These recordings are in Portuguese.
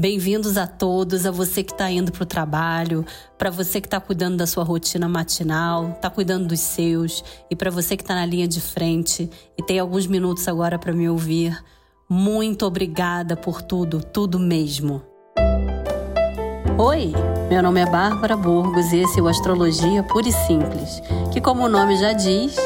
Bem-vindos a todos, a você que está indo para o trabalho, para você que está cuidando da sua rotina matinal, está cuidando dos seus, e para você que está na linha de frente e tem alguns minutos agora para me ouvir. Muito obrigada por tudo, tudo mesmo. Oi, meu nome é Bárbara Burgos e esse é o Astrologia Pura e Simples, que, como o nome já diz,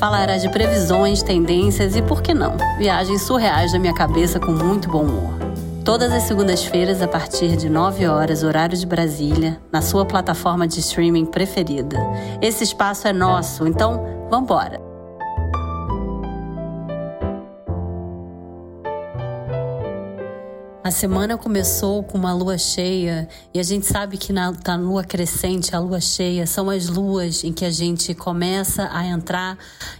falará de previsões, tendências e, por que não, viagens surreais da minha cabeça com muito bom humor. Todas as segundas-feiras, a partir de 9 horas, horário de Brasília, na sua plataforma de streaming preferida. Esse espaço é nosso, então vambora! A semana começou com uma lua cheia e a gente sabe que na, na lua crescente, a lua cheia, são as luas em que a gente começa a entrar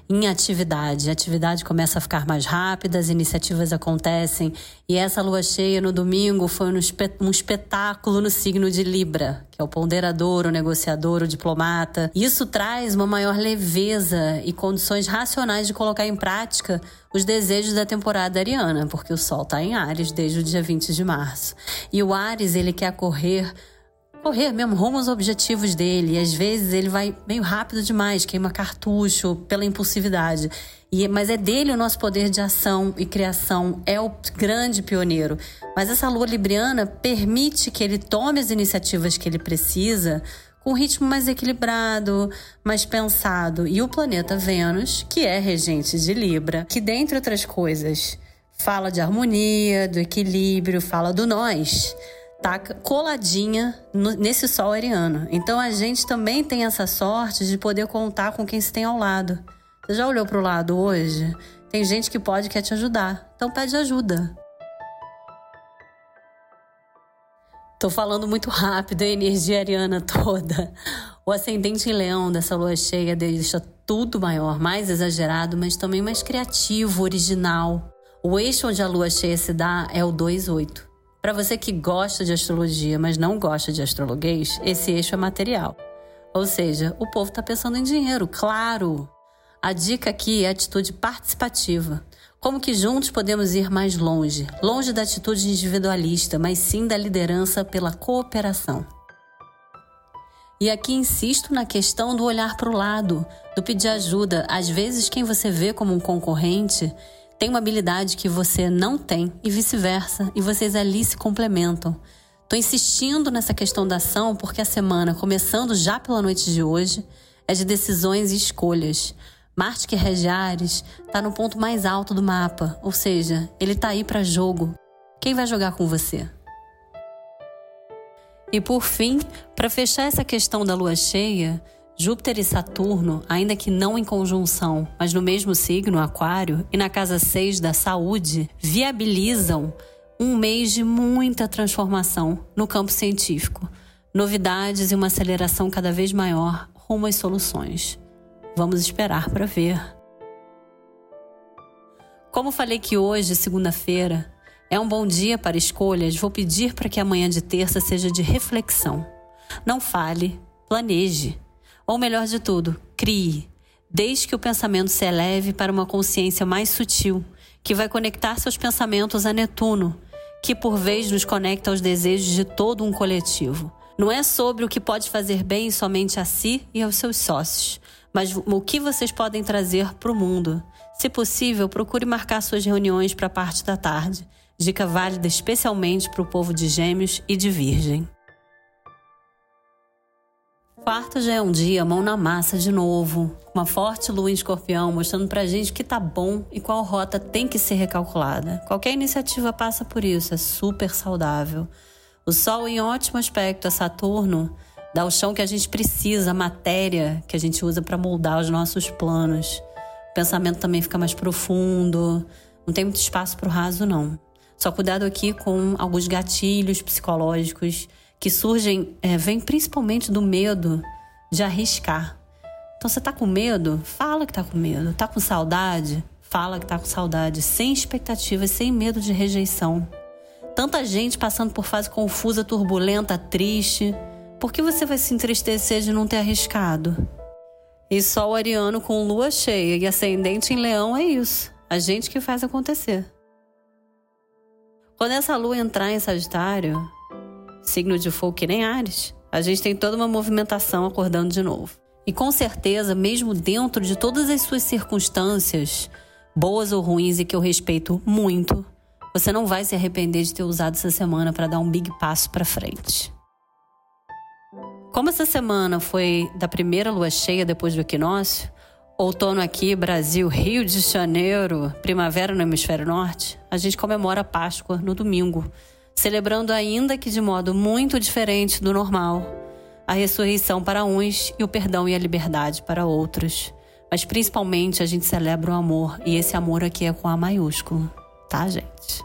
em atividade. A atividade começa a ficar mais rápida, as iniciativas acontecem. E essa lua cheia no domingo foi um espetáculo no signo de Libra, é o ponderador, o negociador, o diplomata. Isso traz uma maior leveza e condições racionais de colocar em prática os desejos da temporada ariana, porque o Sol está em Ares desde o dia 20 de março. E o Ares, ele quer correr correr mesmo rumo aos objetivos dele. E às vezes ele vai meio rápido demais, queima cartucho pela impulsividade. E, mas é dele o nosso poder de ação e criação, é o grande pioneiro. Mas essa lua libriana permite que ele tome as iniciativas que ele precisa com um ritmo mais equilibrado, mais pensado. E o planeta Vênus, que é regente de Libra, que dentre outras coisas fala de harmonia, do equilíbrio, fala do nós tá coladinha no, nesse sol ariano. Então a gente também tem essa sorte de poder contar com quem se tem ao lado. Você já olhou para o lado hoje? Tem gente que pode quer te ajudar. Então pede ajuda. Tô falando muito rápido, a energia ariana toda. O ascendente em leão dessa lua cheia deixa tudo maior, mais exagerado, mas também mais criativo, original. O eixo onde a lua cheia se dá é o 2-8. Para você que gosta de astrologia, mas não gosta de astrologuês, esse eixo é material. Ou seja, o povo está pensando em dinheiro, claro. A dica aqui é atitude participativa. Como que juntos podemos ir mais longe? Longe da atitude individualista, mas sim da liderança pela cooperação. E aqui insisto na questão do olhar para o lado, do pedir ajuda. Às vezes, quem você vê como um concorrente tem uma habilidade que você não tem e vice-versa, e vocês ali se complementam. Estou insistindo nessa questão da ação porque a semana, começando já pela noite de hoje, é de decisões e escolhas. Marte, que rege Ares, está no ponto mais alto do mapa, ou seja, ele está aí para jogo. Quem vai jogar com você? E por fim, para fechar essa questão da lua cheia, Júpiter e Saturno, ainda que não em conjunção, mas no mesmo signo, Aquário, e na casa 6 da saúde, viabilizam um mês de muita transformação no campo científico, novidades e uma aceleração cada vez maior rumo às soluções. Vamos esperar para ver. Como falei que hoje, segunda-feira, é um bom dia para escolhas, vou pedir para que amanhã de terça seja de reflexão. Não fale, planeje. Ou melhor de tudo, crie. Desde que o pensamento se eleve para uma consciência mais sutil, que vai conectar seus pensamentos a Netuno, que por vez nos conecta aos desejos de todo um coletivo. Não é sobre o que pode fazer bem somente a si e aos seus sócios, mas o que vocês podem trazer para o mundo. Se possível, procure marcar suas reuniões para a parte da tarde. Dica válida especialmente para o povo de Gêmeos e de Virgem. Quarta já é um dia, mão na massa de novo. Uma forte lua em escorpião mostrando pra gente que tá bom e qual rota tem que ser recalculada. Qualquer iniciativa passa por isso, é super saudável. O Sol em ótimo aspecto a Saturno dá o chão que a gente precisa, a matéria que a gente usa para moldar os nossos planos. O pensamento também fica mais profundo, não tem muito espaço para o raso, não. Só cuidado aqui com alguns gatilhos psicológicos que surgem, é, vem principalmente do medo de arriscar. Então você tá com medo? Fala que tá com medo. Tá com saudade? Fala que tá com saudade, sem expectativas, sem medo de rejeição. Tanta gente passando por fase confusa, turbulenta, triste. Por que você vai se entristecer de não ter arriscado? E só o ariano com lua cheia e ascendente em leão é isso. A gente que faz acontecer. Quando essa lua entrar em Sagitário, signo de fogo que nem Ares, a gente tem toda uma movimentação acordando de novo. E com certeza, mesmo dentro de todas as suas circunstâncias, boas ou ruins e que eu respeito muito, você não vai se arrepender de ter usado essa semana para dar um big passo para frente. Como essa semana foi da primeira lua cheia depois do equinócio, outono aqui, Brasil, Rio de Janeiro, primavera no hemisfério norte, a gente comemora a Páscoa no domingo, celebrando ainda que de modo muito diferente do normal, a ressurreição para uns e o perdão e a liberdade para outros. Mas principalmente a gente celebra o amor, e esse amor aqui é com A maiúsculo, tá, gente?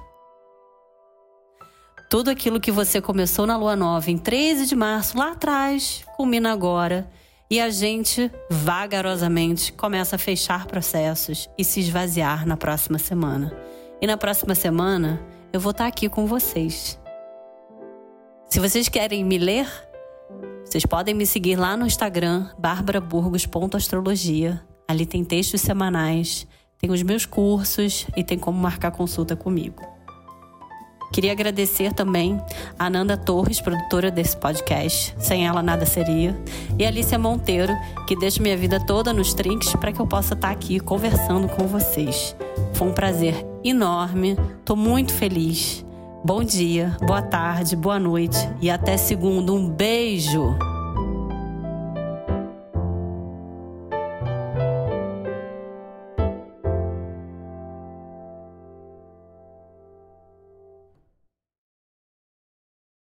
Tudo aquilo que você começou na lua nova em 13 de março, lá atrás, culmina agora. E a gente, vagarosamente, começa a fechar processos e se esvaziar na próxima semana. E na próxima semana, eu vou estar aqui com vocês. Se vocês querem me ler, vocês podem me seguir lá no Instagram, barbaraburgos.astrologia. Ali tem textos semanais, tem os meus cursos e tem como marcar consulta comigo. Queria agradecer também a Ananda Torres, produtora desse podcast. Sem ela nada seria. E a Alicia Monteiro, que deixa minha vida toda nos trinques para que eu possa estar aqui conversando com vocês. Foi um prazer enorme. Tô muito feliz. Bom dia, boa tarde, boa noite e até segundo. Um beijo!